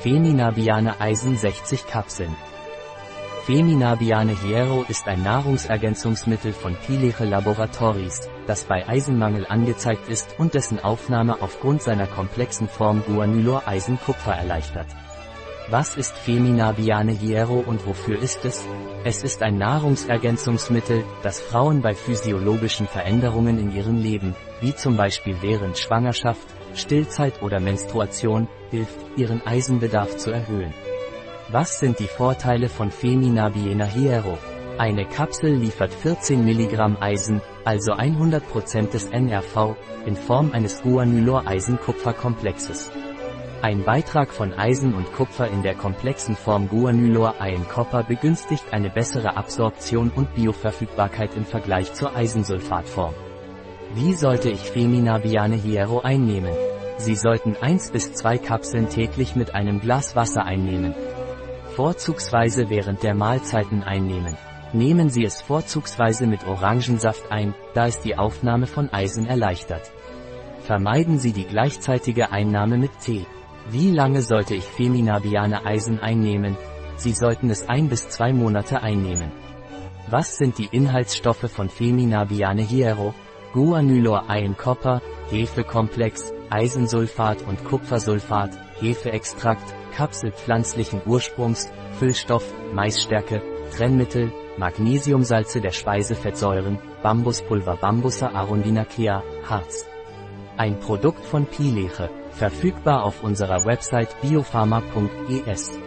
Feminabiane Eisen 60 Kapseln. Feminabiane Hierro ist ein Nahrungsergänzungsmittel von Pileche Laboratories, das bei Eisenmangel angezeigt ist und dessen Aufnahme aufgrund seiner komplexen Form Guanylor-Eisen-Kupfer erleichtert. Was ist Feminabiane Hierro und wofür ist es? Es ist ein Nahrungsergänzungsmittel, das Frauen bei physiologischen Veränderungen in ihrem Leben, wie zum Beispiel während Schwangerschaft, Stillzeit oder Menstruation, hilft, ihren Eisenbedarf zu erhöhen. Was sind die Vorteile von Feminabiena Hierro? Eine Kapsel liefert 14 Milligramm Eisen, also 100% des NRV, in Form eines Guanylor-Eisen-Kupfer-Komplexes. Ein Beitrag von Eisen und Kupfer in der komplexen Form Guanylor-Eisen-Copper begünstigt eine bessere Absorption und Bioverfügbarkeit im Vergleich zur Eisensulfatform. Wie sollte ich Feminabiane Hierro einnehmen? Sie sollten 1 bis 2 Kapseln täglich mit einem Glas Wasser einnehmen. Vorzugsweise während der Mahlzeiten einnehmen. Nehmen Sie es vorzugsweise mit Orangensaft ein, da es die Aufnahme von Eisen erleichtert. Vermeiden Sie die gleichzeitige Einnahme mit Tee. Wie lange sollte ich Feminabiane Eisen einnehmen? Sie sollten es ein bis zwei Monate einnehmen. Was sind die Inhaltsstoffe von Feminabiane Hierro? Guanylor Iron Copper, Hefekomplex, Eisensulfat und Kupfersulfat, Hefeextrakt, Kapsel pflanzlichen Ursprungs, Füllstoff, Maisstärke, Trennmittel, Magnesiumsalze der Speisefettsäuren, Bambuspulver Bambusa arundinacea, Harz. Ein Produkt von Pileche, verfügbar auf unserer Website biopharma.es.